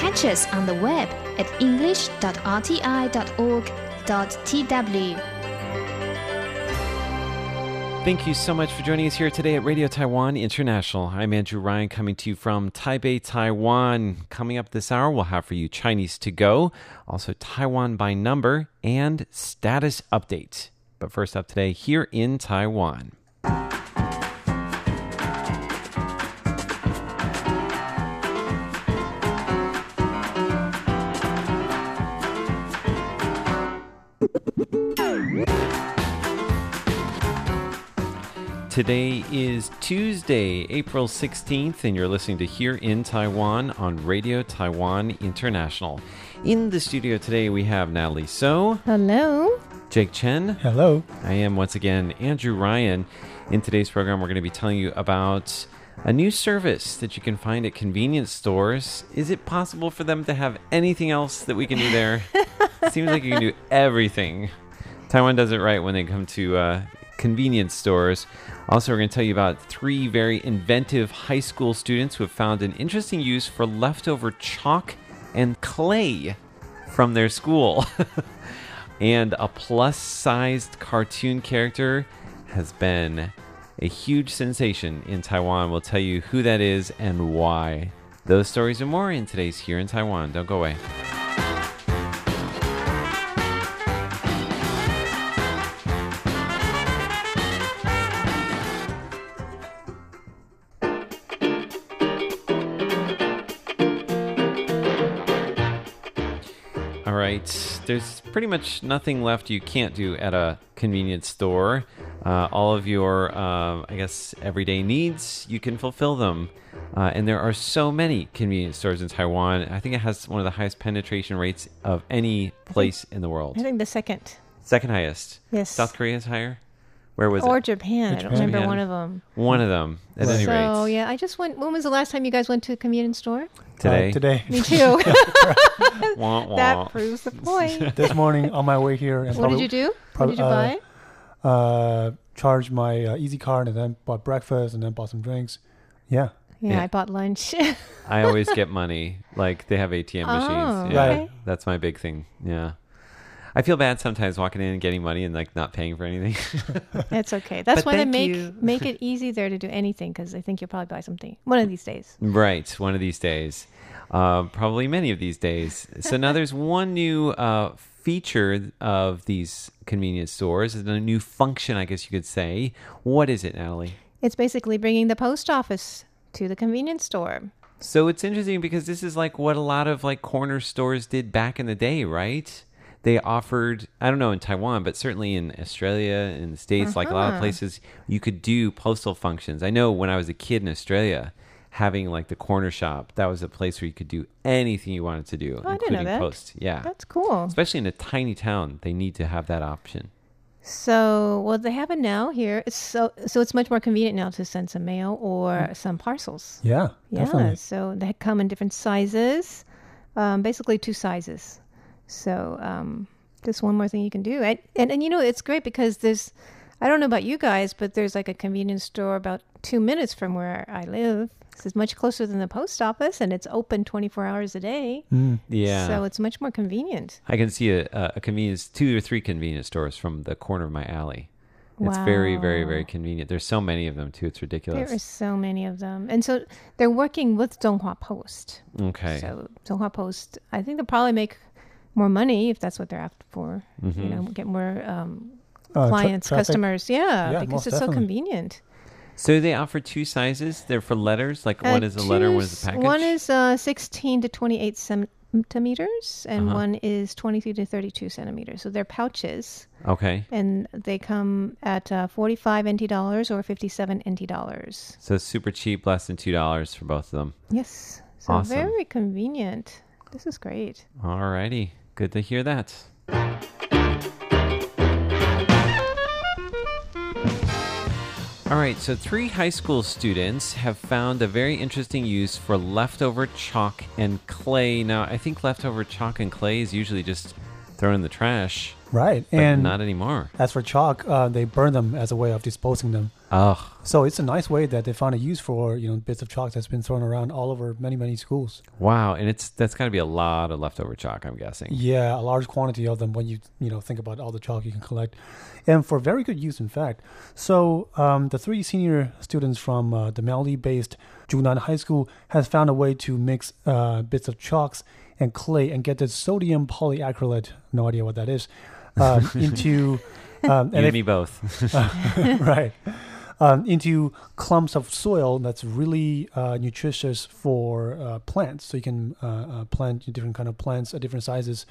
Catch us on the web at english.rti.org.tw. Thank you so much for joining us here today at Radio Taiwan International. I'm Andrew Ryan coming to you from Taipei, Taiwan. Coming up this hour, we'll have for you Chinese to go, also Taiwan by number, and status update. But first up today, here in Taiwan. Today is Tuesday, April 16th, and you're listening to Here in Taiwan on Radio Taiwan International. In the studio today, we have Natalie So, Hello. Jake Chen. Hello. I am once again Andrew Ryan. In today's program, we're going to be telling you about a new service that you can find at convenience stores. Is it possible for them to have anything else that we can do there? Seems like you can do everything. Taiwan does it right when they come to uh, convenience stores. Also, we're going to tell you about three very inventive high school students who have found an interesting use for leftover chalk and clay from their school. and a plus sized cartoon character has been a huge sensation in Taiwan. We'll tell you who that is and why. Those stories and more in today's Here in Taiwan. Don't go away. Right. There's pretty much nothing left you can't do at a convenience store. Uh, all of your, uh, I guess, everyday needs, you can fulfill them. Uh, and there are so many convenience stores in Taiwan. I think it has one of the highest penetration rates of any place in the world. I think the second. Second highest. Yes. South Korea is higher? Where was or it? Japan. I don't Japan. remember Japan. one of them. One of them, at any So rate. yeah, I just went. When was the last time you guys went to a convenience store? Today. Uh, today. Me too. Wah, wah. that proves the point. this morning on my way here. And what did you do? What did you uh, buy? Uh, charged my uh, Easy Card and then bought breakfast and then bought some drinks. Yeah. Yeah, yeah. I bought lunch. I always get money. Like they have ATM Oh, machines. Yeah, okay. that's my big thing. Yeah. I feel bad sometimes walking in and getting money and like not paying for anything. It's okay. That's But why they make you. make it easy there to do anything because they think you'll probably buy something one of these days. right. One of these days. Uh, probably many of these days. So now there's one new uh, feature of these convenience stores, and a new function, I guess you could say. What is it, Natalie? It's basically bringing the post office to the convenience store. So it's interesting because this is like what a lot of like corner stores did back in the day, right? They offered, I don't know in Taiwan, but certainly in Australia, in the States, like a lot of Uh-huh. places, you could do postal functions. I know when I was a kid in Australia, having like the corner shop, that was a place where you could do anything you wanted to do, Oh, I didn't know including that. post. Yeah. That's cool. Especially in a tiny town, they need to have that option. So, well, they have it now here. So so it's much more convenient now to send some mail or Mm. some parcels. Yeah. Yeah, Definitely. so they come in different sizes, um, basically two sizes. So um, just one more thing you can do, and, and and you know it's great because there's, I don't know about you guys, but there's like a convenience store about two minutes from where I live. So it's much closer than the post office, and it's open 24 hours a day. Mm. Yeah. So it's much more convenient. I can see a, a convenience, two or three convenience stores from the corner of my alley. It's very, very, very convenient. There's so many of them too. It's ridiculous. There are so many of them, and so they're working with Chunghwa Post. Okay. So Chunghwa Post, I think they'll probably make more money if that's what they're after for. Mm-hmm. You know, get more um, Uh, clients, traffic. customers. Yeah, Yeah, because most it's so convenient. So they offer two sizes. They're for letters. Like Uh, one is a letter, two one is a s- package. One is uh, 16 to 28 centimeters, and Uh-huh. one is 23 to 32 centimeters. So they're pouches, okay. and they come at uh, 45 NT dollars or 57 NT dollars. So super cheap, less than two dollars for both of them. Yes, so Awesome. very convenient. This is great. Alrighty, good to hear that. All right, so three high school students have found a very interesting use for leftover chalk and clay. Now, I think leftover chalk and clay is usually just thrown in the trash, Right. and not anymore. as for chalk, uh, they burn them as a way of disposing them. Oh, So it's a nice way that they found a use for you know bits of chalk that's been thrown around all over many many schools. wow. And it's that's got to be a lot of leftover chalk, I'm guessing. Yeah, a large quantity of them when you you know think about all the chalk you can collect, and for very good use, in fact. So um, the three senior students from uh, the Miaoli-based Junan High School has found a way to mix uh, bits of chalks and clay and get the sodium polyacrylate, no idea what that is, um, into um, You and and they- me both. right um, into clumps of soil that's really uh, nutritious for uh, plants. So you can uh, uh, plant different kind of plants at different sizes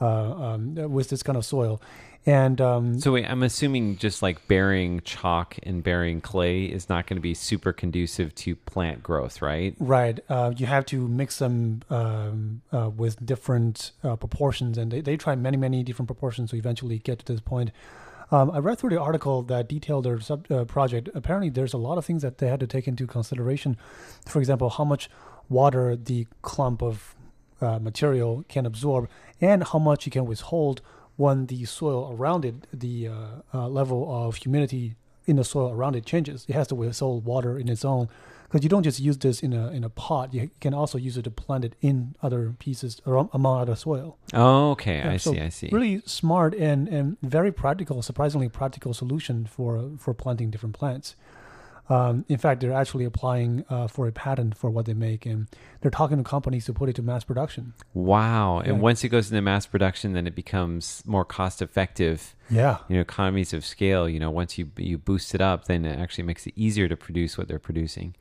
uh, um, with this kind of soil. And um, so wait, I'm assuming just like burying chalk and burying clay is not going to be super conducive to plant growth, right? Right. Uh, you have to mix them um, uh, with different uh, proportions, and they, they try many, many different proportions to eventually get to this point. Um, I read through the article that detailed their sub, uh, project. Apparently, there's a lot of things that they had to take into consideration. For example, how much water the clump of uh, material can absorb, and how much it can withhold when the soil around it, the uh, uh, level of humidity in the soil around it changes. It has to withhold water in its own because you don't just use this in a in a pot. You can also use it to plant it in other pieces or among other soil. Oh, okay. Yeah, I so see. I see. Really smart and, and very practical, surprisingly practical solution for for planting different plants. Um, in fact, they're actually applying uh, for a patent for what they make, and they're talking to companies to put it to mass production. Wow. And once it goes into mass production, then it becomes more cost effective. Yeah, You know, economies of scale. You know, once you you boost it up, then it actually makes it easier to produce what they're producing.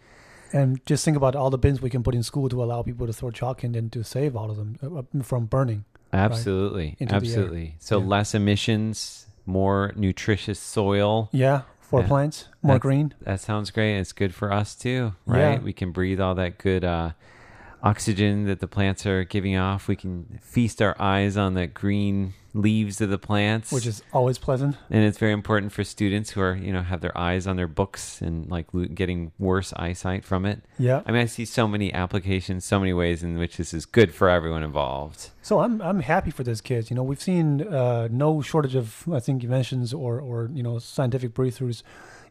And just think about all the bins we can put in school to allow people to throw chalk in and to save all of them uh, from burning. Absolutely, air. absolutely. So Yeah. less emissions, more nutritious soil. Yeah, for Yeah. plants, more green. That sounds great. It's good for us too, right? Yeah. We can breathe all that good uh, oxygen that the plants are giving off. We can feast our eyes on the green leaves of the plants, which is always pleasant. and it's very important for students who are you know have their eyes on their books and like getting worse eyesight from it. Yeah. I mean, I see so many applications, so many ways in which this is good for everyone involved. So I'm I'm happy for those kids. You know, we've seen uh, no shortage of I think inventions or or you know scientific breakthroughs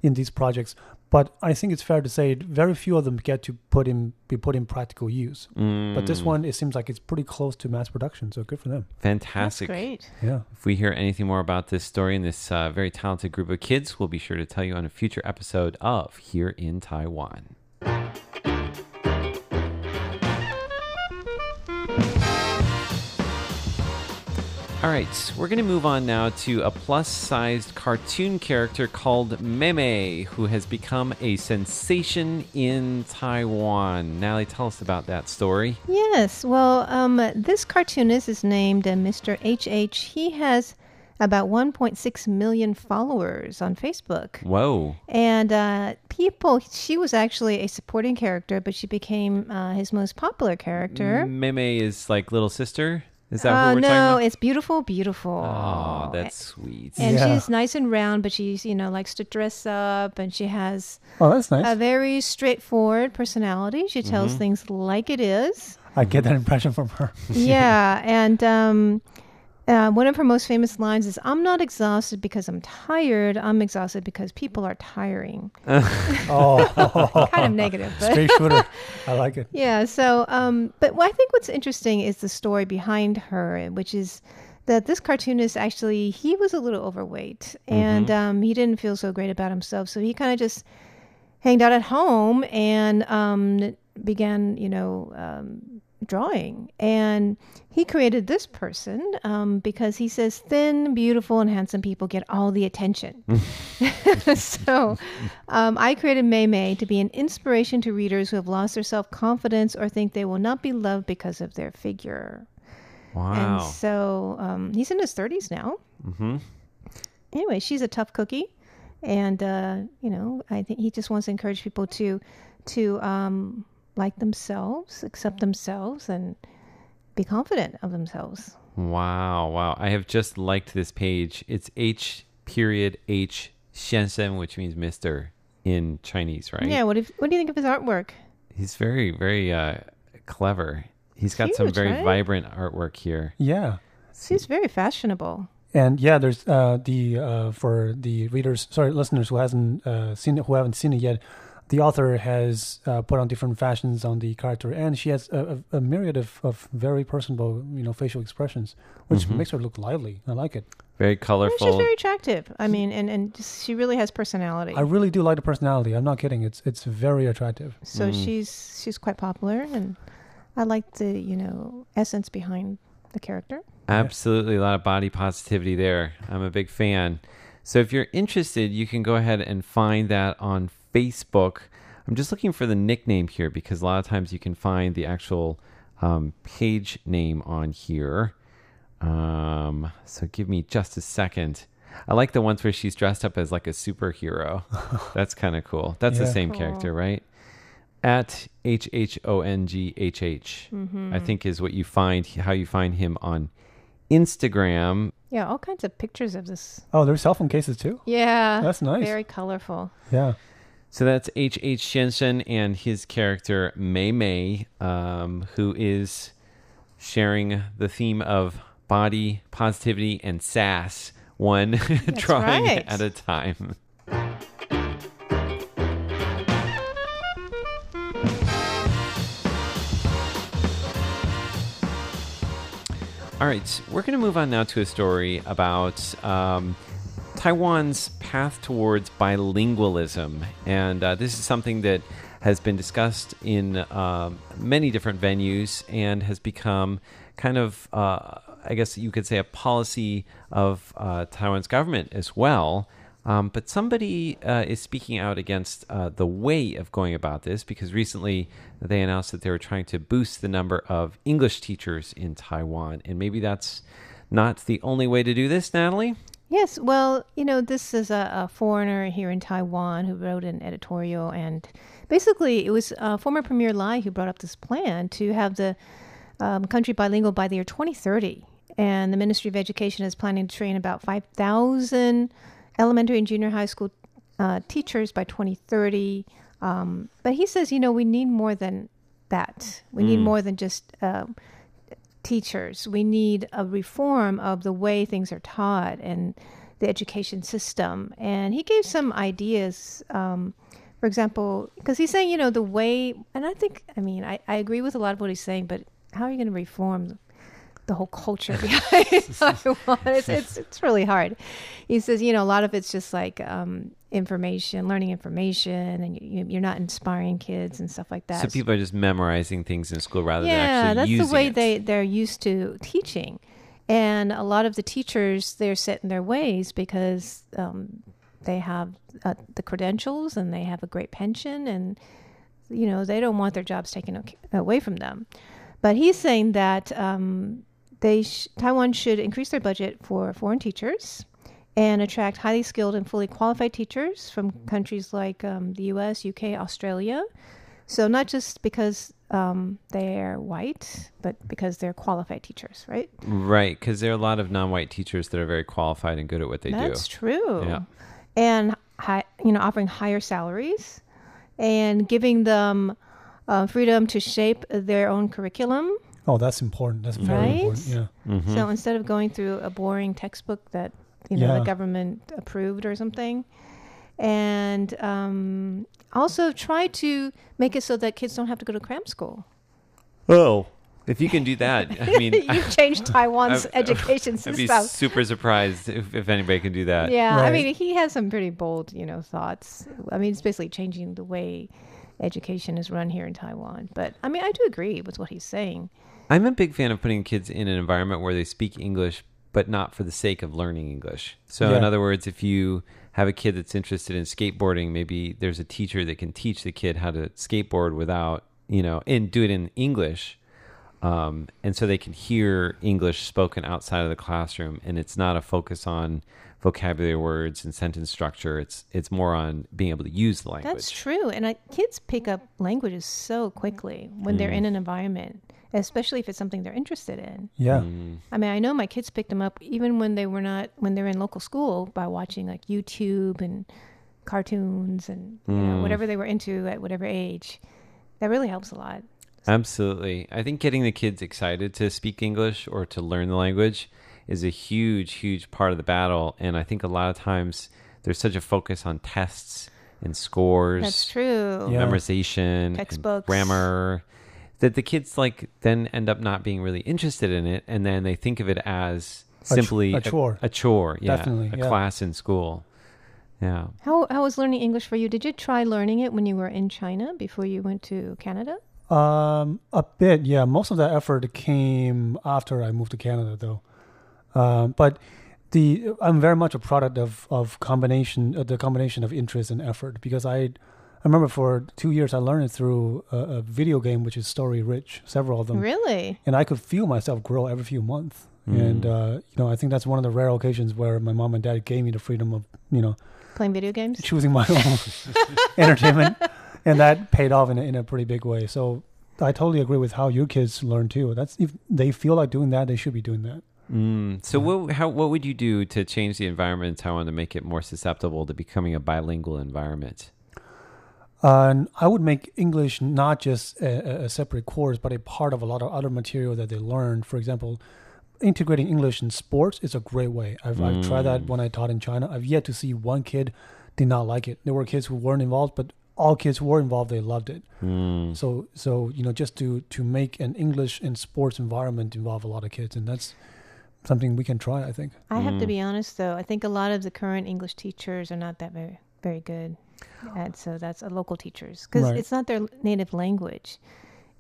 in these projects, but I think it's fair to say very few of them get to put in be put in practical use. But this Mm, one, it seems like it's pretty close to mass production. So good for them. That's fantastic. great. Yeah. If we hear anything more about this story and this uh, very talented group of kids, we'll be sure to tell you on a future episode of Here in Taiwan. All right, we're going to move on now to a plus sized cartoon character called Meme, who has become a sensation in Taiwan. Natalie, tell us about that story. Yes. Well, um, this cartoonist is named uh, Mr. HH. He has about 1.6 million followers on Facebook. Whoa. And uh, people, she was actually a supporting character, but she became uh, his most popular character. Meme is like little sister? Is that Uh, what we're no, talking about? it's beautiful, beautiful. Oh, that's sweet. And Yeah. she's nice and round, but she's, you know, likes to dress up and she has Oh, that's nice. a very straightforward personality. She tells Mm-hmm. things like it is. I get that impression from her. yeah. And um, uh, one of her most famous lines is I'm not exhausted because I'm tired. I'm exhausted because people are tiring. Oh, kind of negative, but. straight shooter. I like it. Yeah. So, um, but what I think what's interesting is the story behind her, which is that this cartoonist actually he was a little overweight and um, he didn't feel so great about himself, so he kind of just hanged out at home and um, began, you know, um, drawing. And he created this person um, because he says thin, beautiful, and handsome people get all the attention. so um, I created Mei Mei to be an inspiration to readers who have lost their self confidence or think they will not be loved because of their figure. And Wow. so um, he's in his 30s now. hmm Anyway, she's a tough cookie. And, uh, you know, I think he just wants to encourage people to, to um, like themselves, accept themselves, and be confident of themselves. Wow. Wow. I have just liked this page. It's H period H Xiansheng, which means Mister in Chinese, right? Yeah. What, if, what do you think of his artwork? He's very, very uh, clever. He's got some very right? vibrant artwork here. Yeah. He's very fashionable. And yeah, there's uh, the uh, for the readers, sorry, listeners who hasn't uh, seen it, who haven't seen it yet. The author has uh, put on different fashions on the character, and she has a, a, a myriad of, of very personable, you know, facial expressions, which Mhm. makes her look lively. I like it. Very And she's very attractive. I mean, and and she really has personality. I really do like the personality. I'm not kidding. It's it's very attractive. so Mm. she's she's quite popular, and I like the you know essence behind the character. Absolutely, a lot of body positivity there. I'm a big fan. So if you're interested, you can go ahead and find that on Facebook. I'm just looking for the nickname here because a lot of times you can find the actual um, page name on here. Um, so give me just a second. I like the ones where she's dressed up as like a superhero. That's kind of cool. That's the same Cool. character, right? At H H O N G H H, Mm-hmm. Think is what you find how you find him on Instagram. Yeah, all kinds of pictures of this. Oh, there's cell phone cases too. Yeah, That's nice. Very colorful. Yeah. So that's H H Xiansheng and his character Mei Mei, um, who is sharing the theme of body positivity and sass, one drawing right. at a time. All right, we're going to move on now to a story about um, Taiwan's path towards bilingualism. And uh, this is something that has been discussed in um, many different venues and has become kind of, uh, I guess you could say, a policy of uh, Taiwan's government as well. Um, but somebody uh, is speaking out against uh, the way of going about this because recently they announced that they were trying to boost the number of English teachers in Taiwan. And maybe that's not the only way to do this, Natalie. Yes, well, you know, this is a, a foreigner here in Taiwan who wrote an editorial, and basically, it was uh, former Premier Lai who brought up this plan to have the um, country bilingual by the year 2030. And the Ministry of Education is planning to train about 5,000 elementary and junior high school uh, teachers by 2030. Um, but he says, you know, we need more than that. We need Mm. more than just um, teachers. We need a reform of the way things are taught and the education system. And he gave some ideas. Um, for example, because he's saying, you know, the way, and I think, I mean, I, I agree with a lot of what he's saying, but how are you going to reform the whole culture behind Taiwan? It's, it's, it's really hard. He says, you know, a lot of it's just like um, information, learning information, and you, you're not inspiring kids and stuff like that. So people are just memorizing things in school rather yeah, than actually that's the way it. they they're used to teaching, and a lot of the teachers they're set in their ways because um, they have uh, the credentials and they have a great pension, and you know they don't want their jobs taken away from them. But he's saying that um, they sh- Taiwan should increase their budget for foreign teachers and attract highly skilled and fully qualified teachers from countries like um, the U.S., UK, Australia. So not just because um, they're white, but because they're qualified teachers, right? Right, because there are a lot of non-white teachers that are very qualified and good at what they That's do. That's true. Yeah. And hi, you know, offering higher salaries and giving them uh, freedom to shape their own curriculum. Oh, that's important. That's very Right? important. Yeah. Mhm. So instead of going through a boring textbook that you know Yeah. the government approved or something, and um, also try to make it so that kids don't have to go to cram school. oh, if you can do that, I mean, you changed Taiwan's I- education I'd be system. super surprised if, if anybody can do that. Yeah, I mean, he has some pretty bold, you know, thoughts. I mean, it's basically changing the way education is run here in Taiwan. But I mean, I do agree with what he's saying. I'm a big fan of putting kids in an environment where they speak English, but not for the sake of learning English. So, in other words, if you have a kid that's interested in skateboarding, maybe there's a teacher that can teach the kid how to skateboard without, you know, and do it in English. Um, and so they can hear English spoken outside of the classroom, and it's not a focus on vocabulary words and sentence structure. It's it's more on being able to use the language. That's true. And I, kids pick up languages so quickly when they're Mm. in an environment, especially if it's something they're interested in. Yeah. Mm. I mean, I know my kids picked them up even when they were not when they're in local school by watching like YouTube and cartoons and you know Mm. whatever they were into at whatever age. That really helps a lot. Absolutely. I think getting the kids excited to speak English or to learn the language is a huge, huge part of the battle. And I think a lot of times there's such a focus on tests and scores, That's true. Yeah. memorization, and Textbooks. grammar, that the kids like then end up not being really interested in it, and then they think of it as A ch- simply a chore. a, chore, yeah, Definitely, a yeah. class in school. Yeah. How how was learning English for you? Did you try learning it when you were in China before you went to Canada? Um, a bit, yeah. Most of that effort came after I moved to Canada, though. Um, but the I'm very much a product of of combination uh, the combination of interest and effort because I I remember for two years I learned it through a, a video game which is story rich, several of them, Really? and I could feel myself grow every few months. And Mm. uh, you know, I think that's one of the rare occasions where my mom and dad gave me the freedom of you know Playing video games? choosing my own entertainment, and that paid off in a, in a pretty big way. So I totally agree with how your kids learn too. That's if they feel like doing that, they should be doing that. Mm. So Yeah. what how what would you do to change the environment in Taiwan to make it more susceptible to becoming a bilingual environment? Uh, and I would make English not just a, a- a separate course, but a part of a lot of other material that they learn. For example, integrating English in sports is a great way. I've, I've tried that Mm. when I taught in China. I've yet to see one kid did not like it. There were kids who weren't involved, but all kids who were involved, they loved it. Mm. So, so you know, just to to make an English and sports environment involve a lot of kids, and that's something we can try. I think. I have to Mm. be honest though. I think a lot of the current English teachers are not that very very good. And so that's a local teachers because Right. it's not their native language.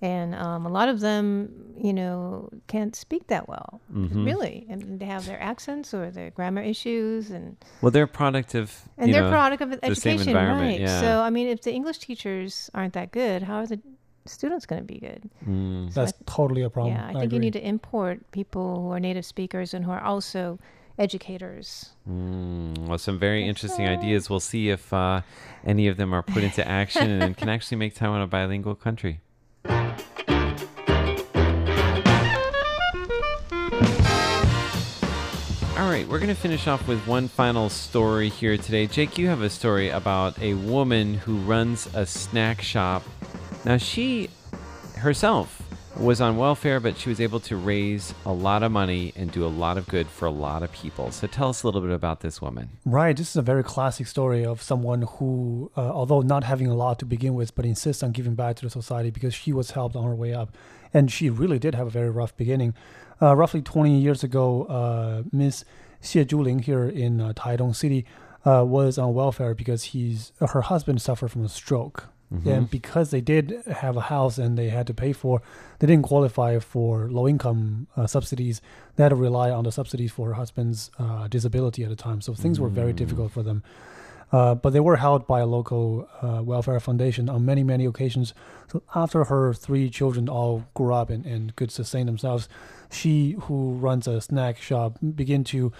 And um, a lot of them, you know, can't speak that well, Mhm. really. And they have their accents or their grammar issues, and Well, they're a product of and you they're know, product of same education, environment, right? yeah. So I mean, if the English teachers aren't that good, how are the students going to be good? Mm. So I That's totally a problem. yeah, I think you need to import people who are native speakers and who are also educators. Mm, well, some very interesting ideas. We'll see if uh, any of them are put into action and can actually make Taiwan a bilingual country. All right, we're going to finish off with one final story here today. Jake, you have a story about a woman who runs a snack shop. Now, she herself was on welfare, but she was able to raise a lot of money and do a lot of good for a lot of people. So tell us a little bit about this woman. Right. This is a very classic story of someone who, uh, although not having a lot to begin with, but insists on giving back to the society because she was helped on her way up. And she really did have a very rough beginning. Uh, roughly 20 years ago, uh, Miss Xie Zhuling here in uh, Taidong City uh, was on welfare because he's her husband suffered from a stroke. And because they did have a house and they had to pay for, they didn't qualify for low income uh, subsidies. They had to rely on the subsidies for her husband's uh, disability at the time. So things were very difficult for them. Uh, but they were held by a local uh, welfare foundation on many, many occasions. So after her three children all grew up and, and could sustain themselves, she, who runs a snack shop, began to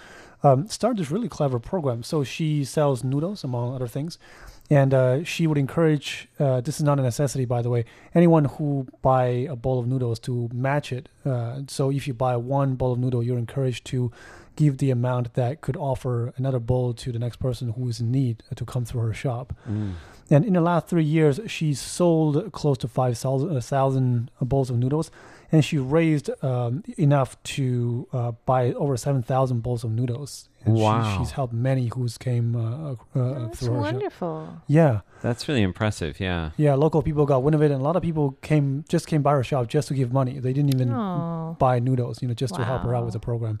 um, start this really clever program. So she sells noodles, among other things. And uh, she would encourage, uh, this is not a necessity, by the way, anyone who buy a bowl of noodles to match it. Uh, so if you buy one bowl of noodle, you're encouraged to give the amount that could offer another bowl to the next person who is in need to come through her shop. Mm. And in the last three years, she sold close to 5,000 bowls of noodles, and she raised um, enough to uh, buy over 7,000 bowls of noodles. And Wow. She, she's helped many who's came uh, uh, That's through her shop. wonderful. Yeah, That's really impressive. Yeah. yeah. Local people got wind of it, and a lot of people came just came by her shop just to give money. They didn't even Oh, buy noodles, you know, just to help her out with the program.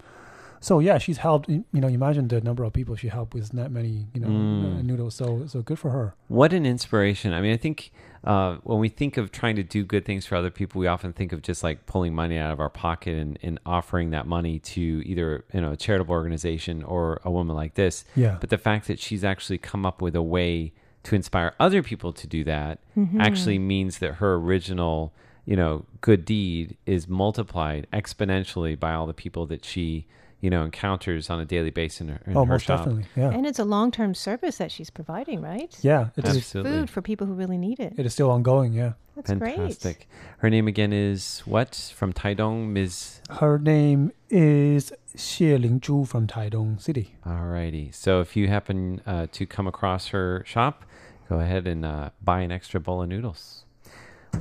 So yeah, she's helped. You know, imagine the number of people she helped with that many, you know, Mm. uh, noodles. So so good for her. What an inspiration. I mean, I think uh, when we think of trying to do good things for other people, we often think of just like pulling money out of our pocket and, and offering that money to either, you know, a charitable organization or a woman like this. Yeah. But the fact that she's actually come up with a way to inspire other people to do that Mm-hmm. actually means that her original, you know, good deed is multiplied exponentially by all the people that she, you know, encounters on a daily basis in her, in oh, her most shop. definitely. Yeah. and it's a long-term service that she's providing, right? yeah. It is. Absolutely. Food for people who really need it. It is still ongoing. Yeah. That's great. Fantastic. Her name again is what? From Taidong, Ms. Her name is Xie Lingzhu from Taidong City. Alrighty. So if you happen uh, to come across her shop, go ahead and uh, buy an extra bowl of noodles.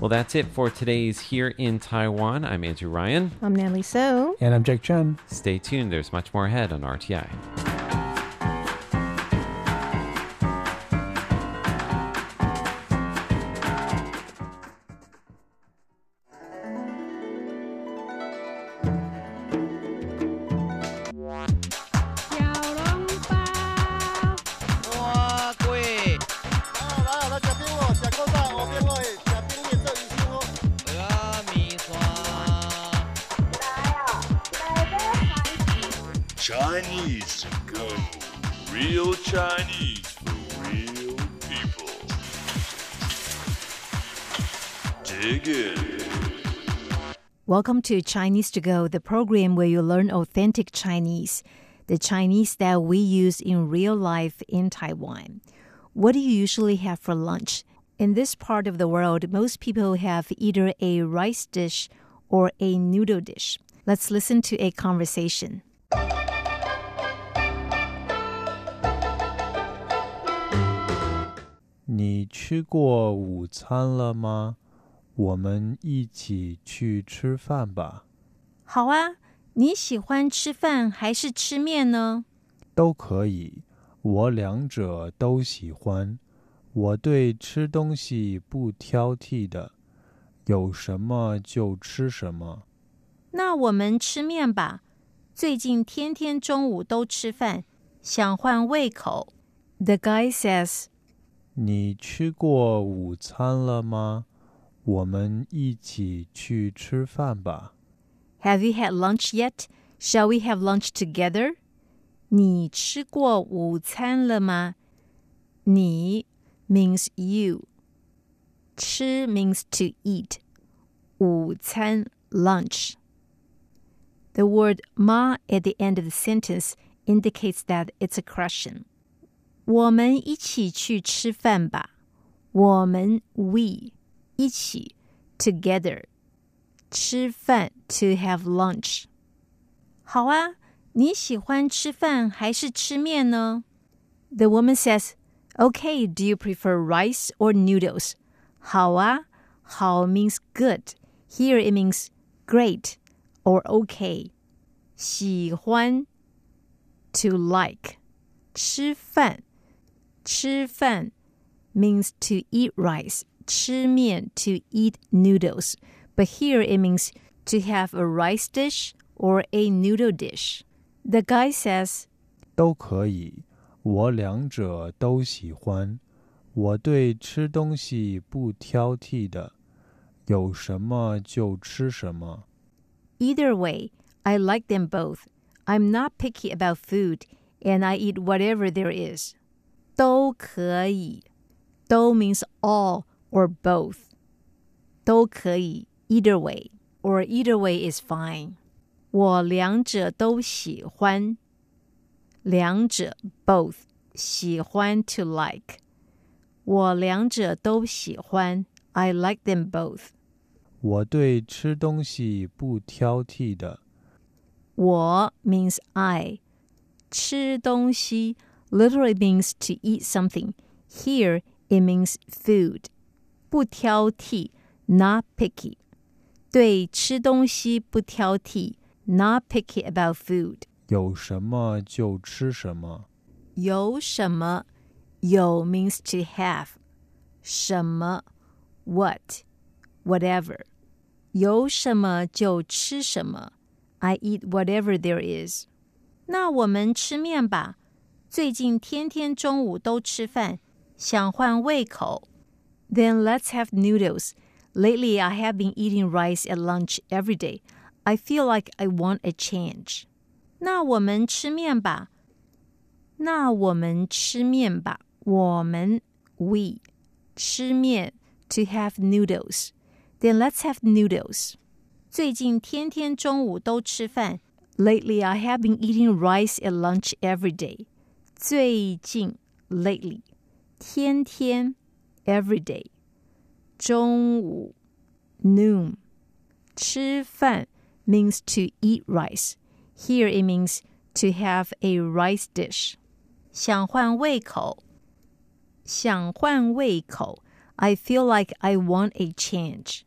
Well, that's it for today's Here in Taiwan. I'm Andrew Ryan. I'm Natalie So. And I'm Jake Chen. Stay tuned, there's much more ahead on RTI. Chinese to go. Real Chinese for real people. Dig in. Welcome to Chinese to Go, the program where you learn authentic Chinese, the Chinese that we use in real life in Taiwan. What do you usually have for lunch? In this part of the world, most people have either a rice dish or a noodle dish. Let's listen to a conversation. 你吃过午餐了吗？我们一起去吃饭吧。好啊，你喜欢吃饭还是吃面呢？都可以，我两者都喜欢。我对吃东西不挑剔的，有什么就吃什么。那我们吃面吧。最近天天中午都吃饭，想换胃口。The guy says. 你吃过午餐了吗？我们一起去吃饭吧。 Have you had lunch yet? Shall we have lunch together? 你吃过午餐了吗？你 means you. 吃 means to eat. 午餐 lunch. The word ma at the end of the sentence indicates that it's a question. 我们一起去吃饭吧。我们 we 一起 together 吃饭 to have lunch。好啊，你喜欢吃饭还是吃面呢？The woman says, "Okay, do you prefer rice or noodles?" 好啊，好 means good. Here it means great or okay. 喜欢 to like 吃饭 吃饭 means to eat rice, 吃面 to eat noodles, but here it means to have a rice dish or a noodle dish. The guy says, 都可以，我两者都喜欢。我对吃东西不挑剔的，有什么就吃什么。 Either way, I like them both. I'm not picky about food, and I eat whatever there is. 都可以，都 means all or both. 都可以 either way, or either way is fine. 我两者都喜欢。两者 both 喜欢 to like. 我两者都喜欢。I like them both. 我对吃东西不挑剔的，我 means I. 吃东西 literally means to eat something. Here it means food. 不挑剔 not picky. 对吃东西不挑剔 not picky about food. 有什么就吃什么。有什么有 means to have. 什么 what whatever. 有什么就吃什么。I eat whatever there is. 那我们吃面吧。 最近天天中午都吃饭，想换胃口。Then let's have noodles. Lately, I have been eating rice at lunch every day. I feel like I want a change. 那我们吃面吧。那我们吃面吧。我们 we 吃面 to have noodles. Then let's have noodles. 最近天天中午都吃饭。Lately, I have been eating rice at lunch every day. 最近 lately 天天 every day 中午 noon 吃饭 means to eat rice. Here it means to have a rice dish. 想换胃口想换胃口 I feel like I want a change.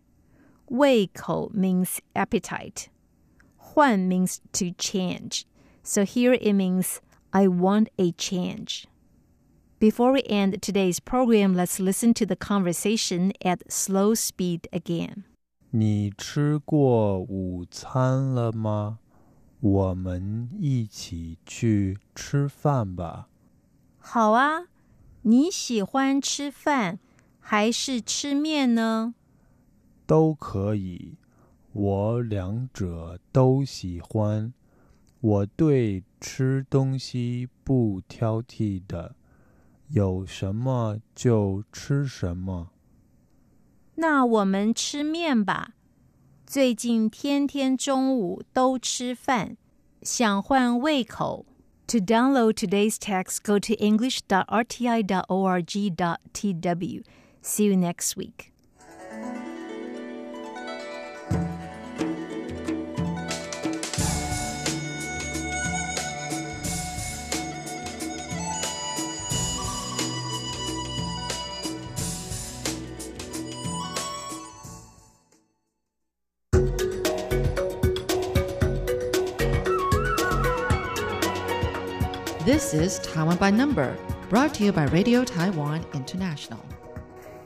胃口 means appetite. 换 means to change. So here it means I want a change. Before we end today's program, let's listen to the conversation at slow speed again. 你吃过午餐了吗？我们一起去吃饭吧。好啊，你喜欢吃饭还是吃面呢？都可以，我两者都喜欢。 我对吃东西不挑剔的，有什么就吃什么。那我们吃面吧。最近天天中午都吃饭，想换胃口。To download today's text, go to english.rti.org.tw. See you next week. This is Taiwan by Number, brought to you by Radio Taiwan International.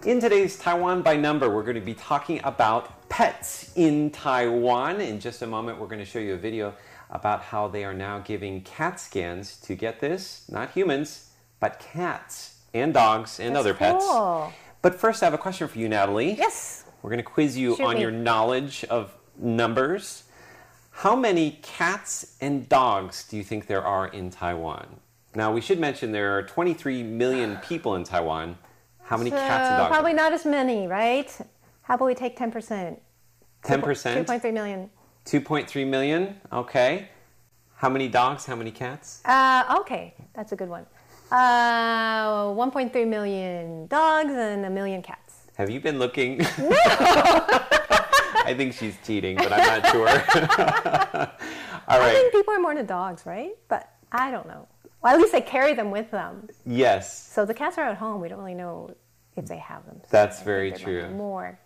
In today's Taiwan by Number, we're going to be talking about pets in Taiwan. In just a moment, we're going to show you a video about how they are now giving cat scans to get this, not humans, but cats and dogs and other pets. cool. But first, I have a question for you, Natalie. Yes. We're going to quiz you Shoot on me. your knowledge of numbers. How many cats and dogs do you think there are in Taiwan? Now, we should mention there are 23 million people in Taiwan. How many cats and dogs? probably not as many, right? How about we take 10%? 10%? 2.3 million. 2.3 million. Okay. How many dogs? How many cats? Uh, okay, that's a good one. Uh, 1.3 million dogs and a million cats. Have you been looking? I think she's cheating, but I'm not sure. All right. I think people are more into dogs, right? But I don't know. Well, at least they carry them with them. Yes. So the cats are at home. We don't really know if they have them. So That's I very true. More.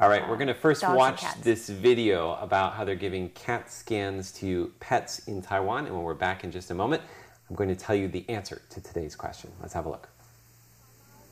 All right. We're going to uh, first watch this video about how they're giving cat scans to pets in Taiwan. And when we're back in just a moment, I'm going to tell you the answer to today's question. Let's have a look.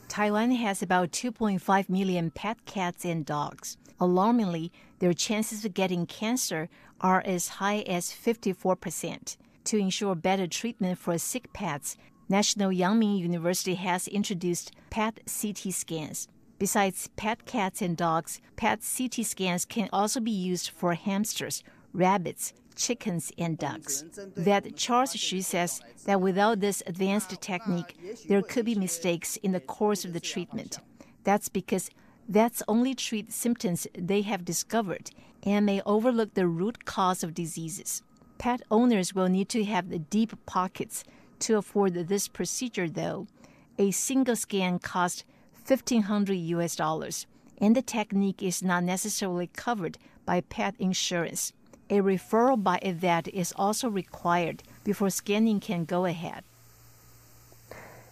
Taiwan has about 2.5 million pet cats and dogs. Alarmingly, their chances of getting cancer are as high as 54%. To ensure better treatment for sick pets, National Yangming University has introduced pet CT scans. Besides pet cats and dogs, pet CT scans can also be used for hamsters, rabbits, chickens, and ducks. Vet Charles Xu says that without this advanced technique, there could be mistakes in the course of the treatment. That's because vets only treat symptoms they have discovered and may overlook the root cause of diseases. Pet owners will need to have the deep pockets to afford this procedure, though. A single scan costs 1500 US dollars, and the technique is not necessarily covered by pet insurance. A referral by a vet is also required before scanning can go ahead.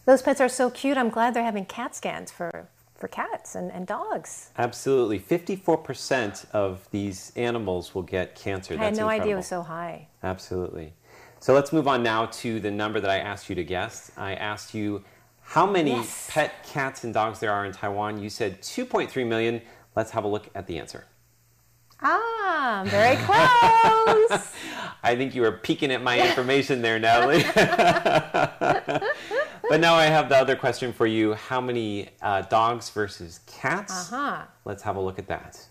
Those pets are so cute. I'm glad they're having cat scans for, for cats and, and dogs. Absolutely. 54% of these animals will get cancer. I had That's no idea it was so high. Absolutely. So let's move on now to the number that I asked you to guess. I asked you how many Yes. pet cats and dogs there are in Taiwan. You said 2.3 million. Let's have a look at the answer. Ah, very close. I think you were peeking at my information there, Natalie. but now I have the other question for you. How many uh, dogs versus cats? huh. Let's have a look at that.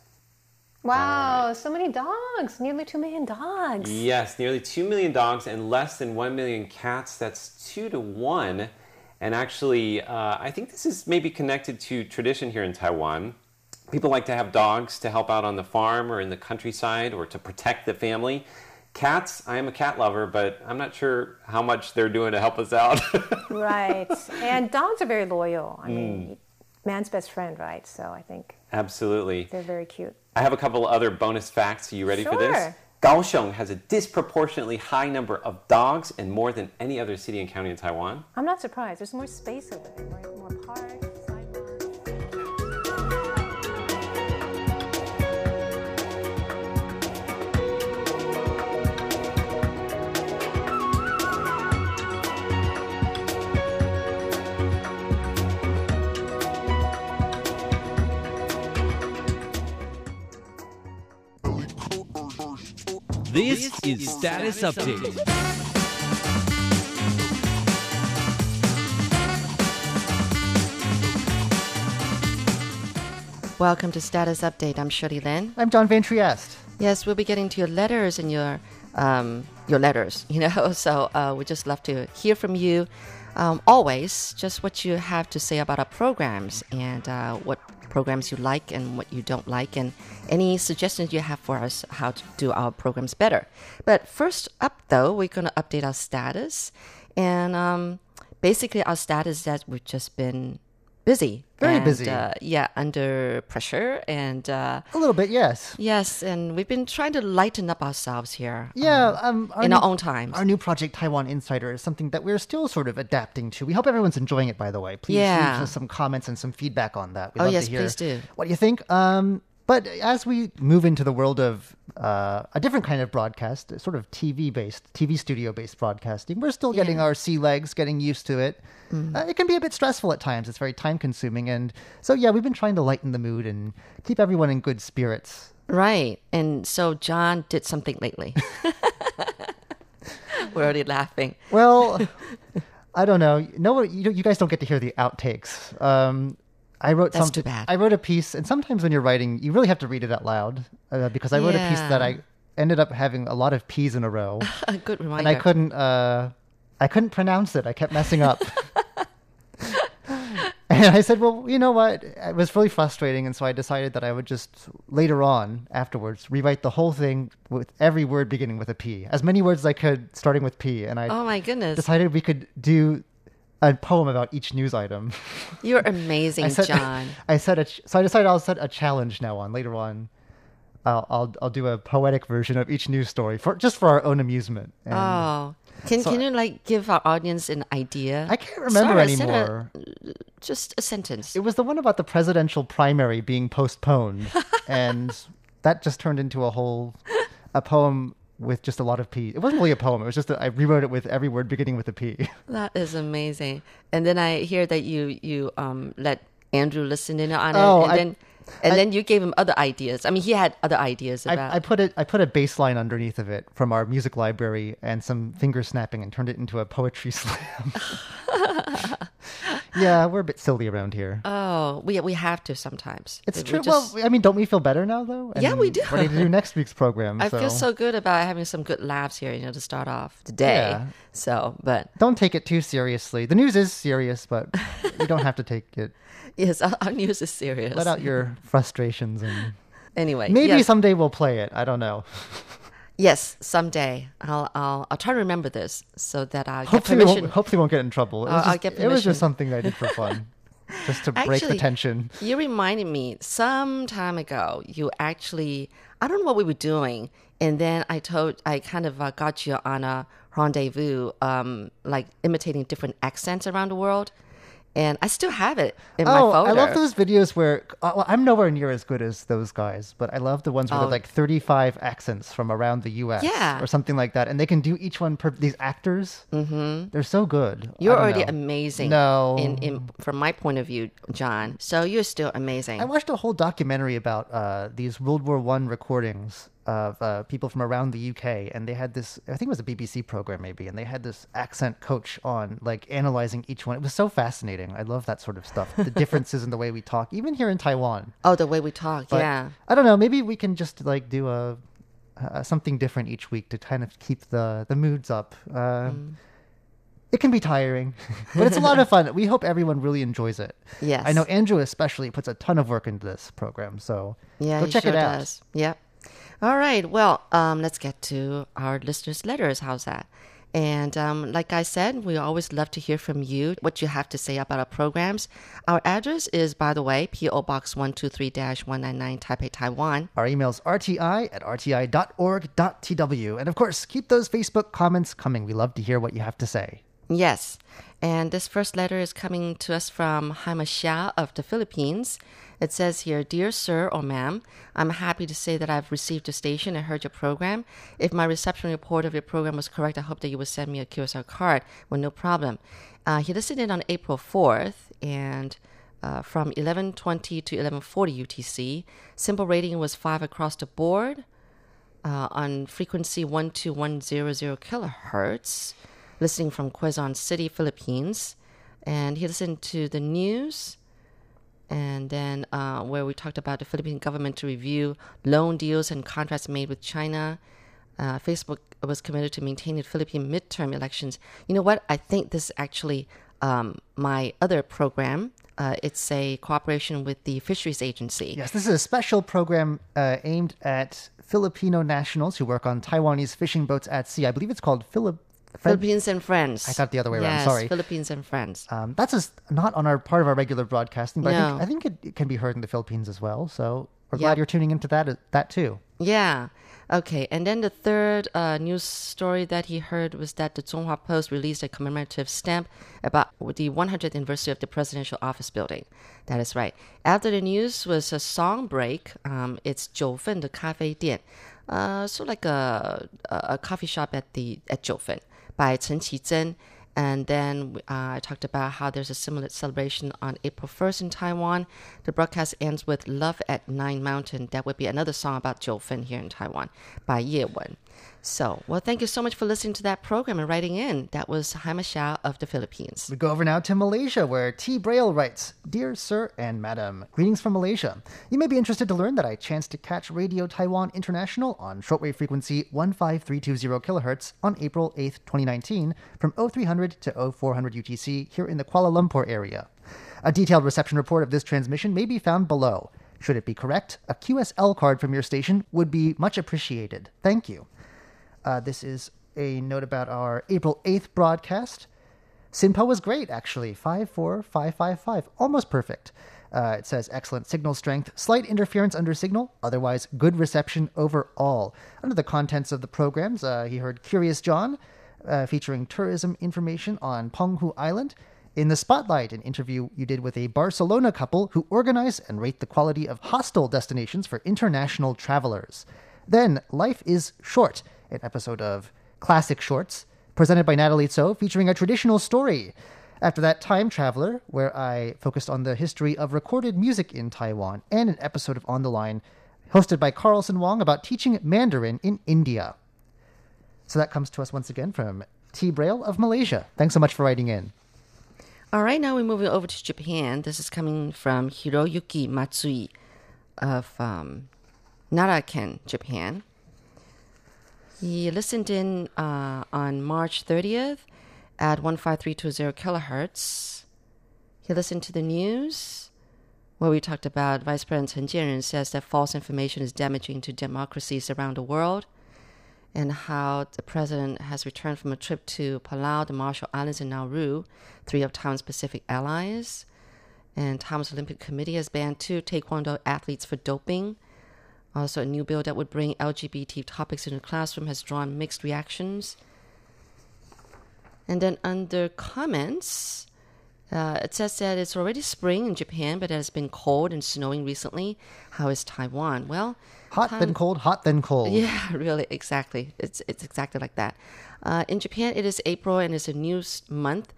Wow, so many dogs. Nearly 2 million dogs. Yes, nearly 2 million dogs and less than 1 million cats. That's 2 to 1. And actually, uh, I think this is maybe connected to tradition here in Taiwan. People like to have dogs to help out on the farm or in the countryside or to protect the family. Cats, I am a cat lover, but I'm not sure how much they're doing to help us out. Right. And dogs are very loyal. I Mm. mean, man's best friend, right? So I think Absolutely. they're very cute. I have a couple other bonus facts. Are you ready for this? Sure. Kaohsiung has a disproportionately high number of dogs and more than any other city and county in Taiwan. I'm not surprised. There's more space over there, more, more parks, This is Status Update. Welcome to Status Update. I'm Shirley Lin. I'm John Van Trieste. Yes, we'll be getting to your letters and your um, your letters. You know, so uh, we just love to hear from you. Um, always, just what you have to say about our programs and uh, what programs you like and what you don't like, and any suggestions you have for us how to do our programs better. But first up, though, we're going to update our status, and um, basically our status that we've just been busy, Very and, busy. Uh, yeah, under pressure and. Uh, A little bit, yes. Yes, and we've been trying to lighten up ourselves here. Yeah, um, um, in new- our own times. Our new project, Taiwan Insider, is something that we're still sort of adapting to. We hope everyone's enjoying it, by the way. Please Yeah. leave us some comments and some feedback on that. We'd Oh, love yes, to hear please do. What do you think? Um, but as we move into the world of uh, a different kind of broadcast, sort of TV based, TV studio based broadcasting, we're still getting our sea legs, getting used to it. Mm. Uh, it can be a bit stressful at times. It's very time consuming. And so, yeah, we've been trying to lighten the mood and keep everyone in good spirits. Right, and so John did something lately. We're already laughing. Well, I don't know. No, you, you guys don't get to hear the outtakes. Um, I wrote That's something. too bad. I wrote a piece, and sometimes when you're writing, you really have to read it out loud uh, because I wrote a piece that I ended up having a lot of p's in a row, good reminder. and I couldn't. Uh, I couldn't pronounce it. I kept messing up. And I said, well, you know what? It was really frustrating. And so I decided that I would just later on, afterwards, rewrite the whole thing with every word beginning with a P. As many words as I could, starting with P. And I Oh my goodness, decided we could do a poem about each news item. you're amazing, I said, John. I said, a so I decided I'll set a challenge now on later on. I'll, I'll, I'll do a poetic version of each news story for just for our own amusement. And Oh, can so- can you like give our audience an idea? I can't remember Sorry, said a- anymore. just a sentence. It was the one about the presidential primary being postponed, and that just turned into a whole a poem with just a lot of P. It wasn't really a poem. It was just that I rewrote it with every word beginning with a P. That is amazing. And then I hear that you you um let Andrew listen in on it, Oh, and I- then and I- then you gave him other ideas. I mean, he had other ideas about. I, I put it. I put a bass line underneath of it from our music library and some finger snapping, and turned it into a poetry slam. yeah, we're a bit silly around here. oh, we we have to sometimes. it's We true. just- well, I mean, don't we feel better now, though? Yeah, we And do. Ready to do next week's program. I feel so good about having some good laughs here, you know, to start off the day. Yeah. So, but Don't take it too seriously. The news is serious, but you don't have to take it. yes, our, our news is serious. Let out your frustrations and anyway. maybe yes, someday we'll play it. I don't know. Yes, someday I'll I'll I'll try to remember this so that get Hopefully, permission. won't, hopefully, won't get in trouble. It I'll- was, I'll just, get it was just something I did for fun, just to break the tension. You reminded me some time ago. You actually, I don't know what we were doing, and then I told, I kind of uh, got you on a rendezvous, um, like imitating different accents around the world, and I still have it in my Oh, folder. I love those videos where uh, well, I'm nowhere near as good as those guys, but I love the ones where Oh. they're like 35 accents from around the U.S. Yeah. or something like that, and they can do each one. Per- these actors, mm-hmm. they're so good. You're already know. amazing. No. in, in from my point of view, John. So you're still amazing. I watched a whole documentary about uh, these World War One recordings of uh, people from around the UK, and they had this. I think it was a BBC program, maybe, and they had this accent coach on, like analyzing each one. It was so fascinating. I love that sort of stuff. The differences in the way we talk, even here in Taiwan. oh, the way we talk, But yeah. I don't know. Maybe we can just like do a uh, something different each week to kind of keep the the moods up. Uh, Mm. It can be tiring, but it's a lot of fun. We hope everyone really enjoys it. Yes. I know Andrew especially puts a ton of work into this program, so Yeah, go check sure it out. does. Yep. All right. Well, um, let's get to our listeners' letters. How's that? And um, like I said, we always love to hear from you, what you have to say about our programs. Our address is, by the way, P.O. Box 123-199 Taipei, Taiwan. Our email is rti at rti.org.tw. And of course, keep those Facebook comments coming. We love to hear what you have to say. Yes. And this first letter is coming to us from Haima Xia of the Philippines. It says here, Dear Sir or Ma'am, I'm happy to say that I've received your station and heard your program. If my reception report of your program was correct, I hope that you will send me a QSL card. Well, no problem. Uh, he listened in on April 4th and uh, from 1120 to 1140 UTC. SINPO rating was 5 across the board. uh, on frequency 12100 kilohertz, listening from Quezon City, Philippines. And he listened to the news, and then uh, where we talked about the Philippine government to review loan deals and contracts made with China. Uh, Facebook was committed to maintaining Philippine midterm elections. You know what? I think this is actually um, my other program. Uh, it's a cooperation with the Fisheries Agency. Yes, this is a special program uh, aimed at Filipino nationals who work on Taiwanese fishing boats at sea. I believe it's called Philip. Philippines and friends. I got the other way yes, around. Sorry. Philippines and friends. Um, that's a, not on our part of our regular broadcasting, but no. I think, I think it, it, can be heard in the Philippines as well. So we're yep. glad you're tuning into that that too. Yeah. Okay. And then the third uh, news story that he heard was that the Chunghwa Post released a commemorative stamp about the 100th anniversary of the Presidential Office Building. That is right. After the news was a song break. Um, it's 九份的咖啡店, uh, so like a, a coffee shop at the at 九份 by Chen Qizhen. And then uh, I talked about how there's a similar celebration on April 1st in Taiwan. The broadcast ends with Love at Nine Mountain. That would be another song about Jiufen here in Taiwan by Ye Wen. So, well, thank you so much for listening to that program and writing in. That was Haima Xiao of the Philippines. We go over now to Malaysia, where T. Braille writes Dear Sir and Madam, greetings from Malaysia. You may be interested to learn that I chanced to catch Radio Taiwan International on shortwave frequency 15320 kHz on April 8, 2019, from 0300 to 0400 UTC here in the Kuala Lumpur area. A detailed reception report of this transmission may be found below. Should it be correct, a QSL card from your station would be much appreciated. Thank you. Uh, this is a note about our April 8th broadcast. Sinpo was great, actually. 54555. Almost perfect. Uh, it says excellent signal strength, slight interference under signal, otherwise good reception overall. Under the contents of the programs, uh, he heard Curious John, uh, featuring tourism information on Penghu Island. In the Spotlight, an interview you did with a Barcelona couple who organize and rate the quality of hostel destinations for international travelers. Then, Life is Short, an episode of Classic Shorts, presented by Natalie Tso, featuring a traditional story. After that, Time Traveler, where I focused on the history of recorded music in Taiwan, and an episode of On the Line, hosted by Carlson Wong about teaching Mandarin in India. So that comes to us once again from T. Braille of Malaysia. Thanks so much for writing in. All right, now we're moving over to Japan. This is coming from Hiroyuki Matsui of um, Naraken, Japan. He listened in uh, on March 30th at 15320 kilohertz. He listened to the news where we talked about Vice President Chen Jianren says that false information is damaging to democracies around the world and how the president has returned from a trip to Palau, the Marshall Islands, and Nauru, three of Taiwan's Pacific allies. And Taiwan's Olympic Committee has banned two Taekwondo athletes for doping. Also, a new bill that would bring LGBT topics into the classroom has drawn mixed reactions. And then under comments, uh, it says that it's already spring in Japan, but it has been cold and snowing recently. How is Taiwan? Well, Hot, then cold, hot, then cold. yeah, really, exactly. It's it's exactly like that. Uh, in Japan, it is April and it's a new month,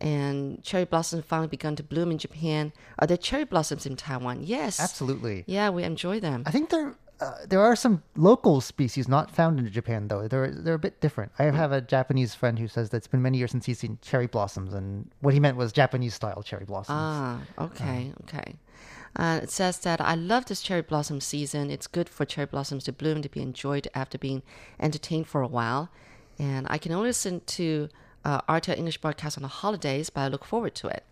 and cherry blossoms finally begun to bloom in Japan. Are there cherry blossoms in Taiwan? Yes, Absolutely. Yeah, we enjoy them. I think there uh, there are some local species not found in Japan though. They're they're a bit different. I have a Japanese friend who says that it's been many years since he's seen cherry blossoms, and what he meant was Japanese style cherry blossoms. Ah, okay, okay. Uh, it says that I love this cherry blossom season. It's good for cherry blossoms to bloom to be enjoyed after being entertained for a while. And I can only listen to uh, RTI English broadcast on the holidays, but I look forward to it.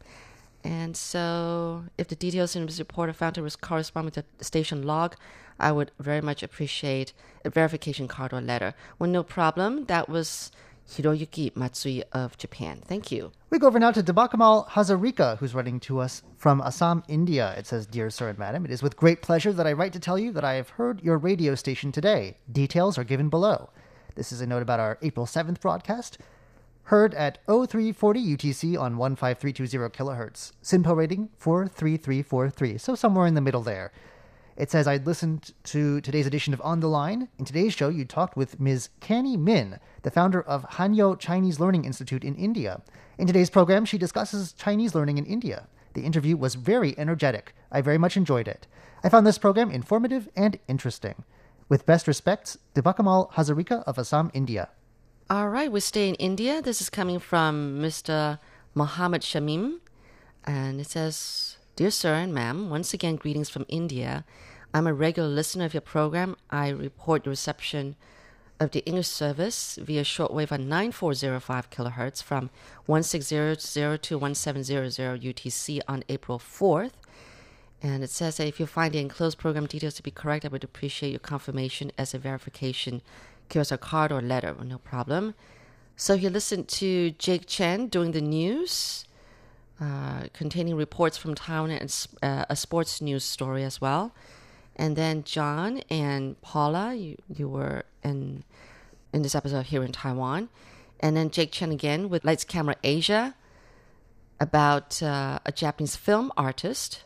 And so, if the details in this report are found to correspond with the station log, I would very much appreciate a verification card or letter. Well, no problem. That was Hiroyuki Matsui of Japan. Thank you. We go over now to Debakamal Hazarika, who's writing to us from Assam, India. It says, Dear Sir and Madam, it is with great pleasure that I write to tell you that I have heard your radio station today. Details are given below. This is a note about our April 7th broadcast. Heard at 0340 UTC on 15320 kilohertz. SINPO rating 43343, so somewhere in the middle there. It says I'd listened to today's edition of On the Line. In today's show, you talked with Ms. Canny Min, the founder of Hanyo Chinese Learning Institute in India. In today's program, she discusses Chinese learning in India. The interview was very energetic. I very much enjoyed it. I found this program informative and interesting. With best respects, Devakamal Hazarika of Assam, India. All right, we stay in India. This is coming from Mr. Mohammed Shamim. And it says Dear Sir and Ma'am, once again, greetings from India. I'm a regular listener of your program. I report the reception of the English service via shortwave on 9405 kilohertz from 1600 to 1700 UTC on April 4th. And it says that if you find the enclosed program details to be correct, I would appreciate your confirmation as a verification. Give us a card or letter, no problem. So he listened to Jake Chen doing the news, uh, containing reports from town and uh, a sports news story as well. And then John and Paula, you, you were in in this episode here in Taiwan. And then Jake Chen again with Lights Camera Asia about uh, a Japanese film artist.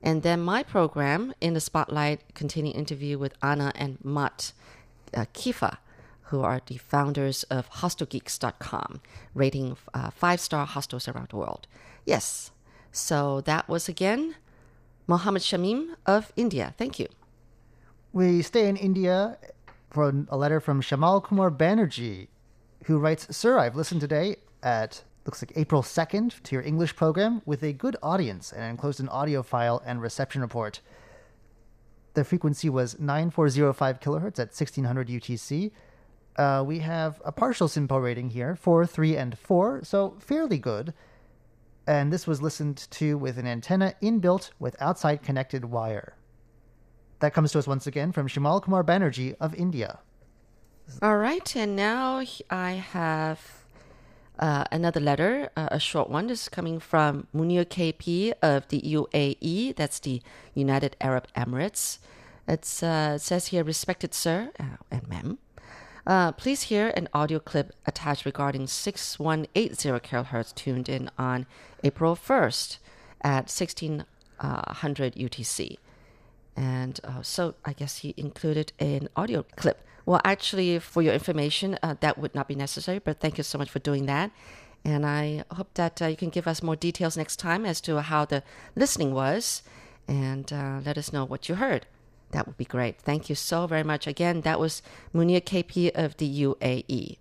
And then my program in the spotlight containing interview with Anna and Matt uh, Kifa, who are the founders of hostelgeeks.com, rating uh, five star hostels around the world. Yes, so that was again Mohammed Shamim of India. Thank you. We stay in India for a letter from Shamal Kumar Banerjee, who writes Sir, I've listened today at looks like April 2nd to your English program with a good audience and enclosed an audio file and reception report. The frequency was 9405 kilohertz at 1600 UTC. Uh, we have a partial SINPO rating here, 4, 3, and 4, so fairly good. And this was listened to with an antenna inbuilt with outside connected wire. That comes to us once again from Shimal Kumar Banerjee of India. All right, and now I have uh, another letter, uh, a short one. Is coming from Munir KP of the UAE, that's the United Arab Emirates. Uh, it says here, respected sir uh, and ma'am. Uh, please hear an audio clip attached regarding 6180 kHz tuned in on April 1st at 1600 UTC. And uh, so I guess he included an audio clip. Well, actually, for your information, uh, that would not be necessary, but thank you so much for doing that. And I hope that uh, you can give us more details next time as to how the listening was and uh, let us know what you heard. That would be great. Thank you so very much. Again, that was Munir KP of the UAE.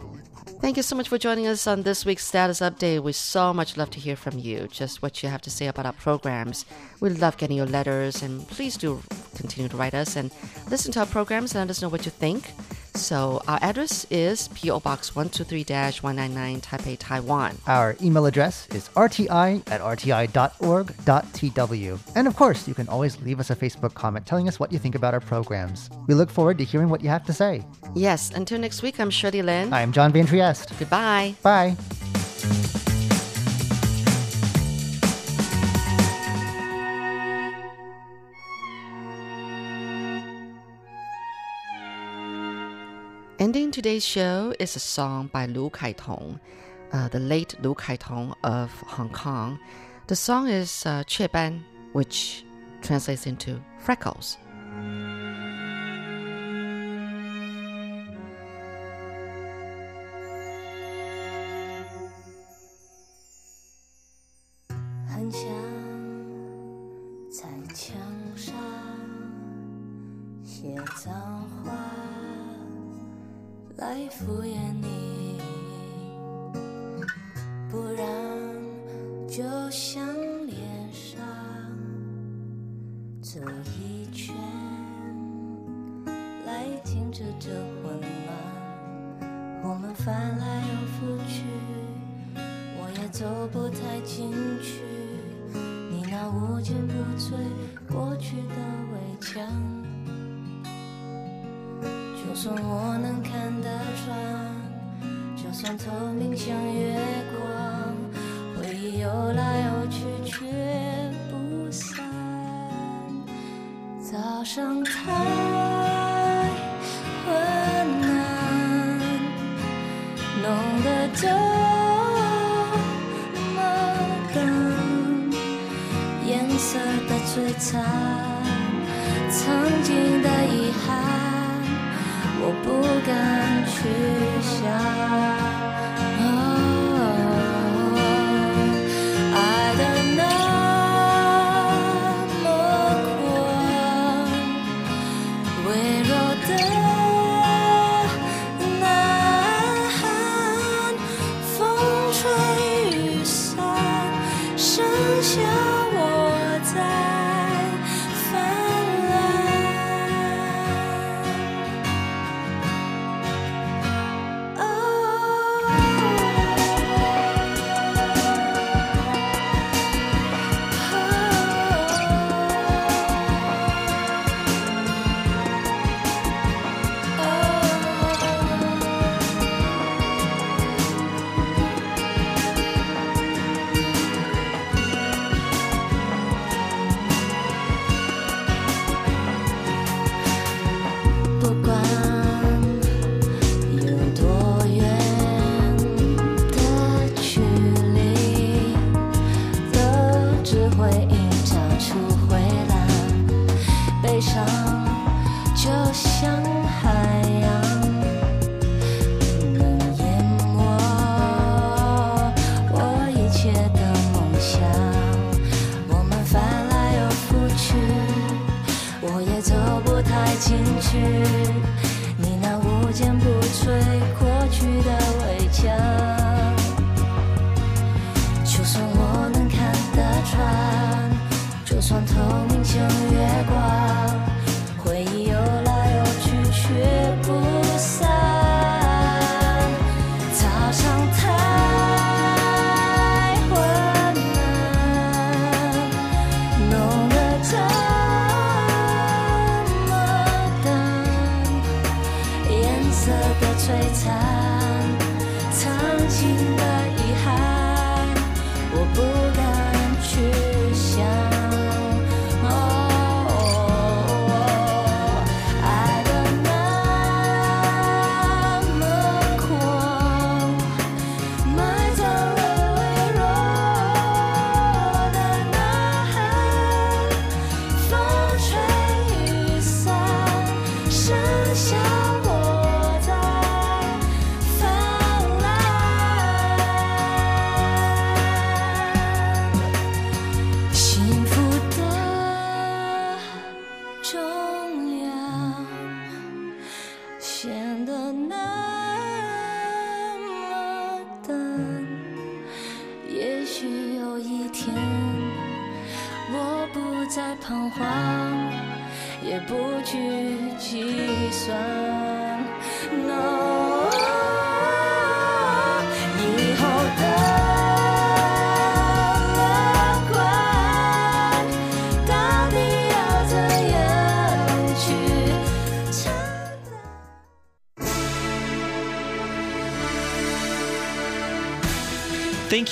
Thank you so much for joining us on this week's status update. We so much love to hear from you, just what you have to say about our programs. We love getting your letters, and please do continue to write us and listen to our programs and let us know what you think. So our address is PO Box 123-199 Taipei, Taiwan. Our email address is rti at rti.org.tw. And of course, you can always leave us a Facebook comment telling us what you think about our programs. We look forward to hearing what you have to say. Yes, until next week, I'm Shirley Lin. I'm John Van Trieste. Goodbye. Bye. Ending today's show is a song by Lu Kai Tong, uh, the late Lu Kai Tong of Hong Kong. The song is uh, Che Ban, which translates into freckles. 来敷衍你，不然就像脸上走一圈，来停止这混乱，我们翻来又覆去，我也走不太进去，你那无坚不摧，过去。就算我能看得穿，就算透明像月光。时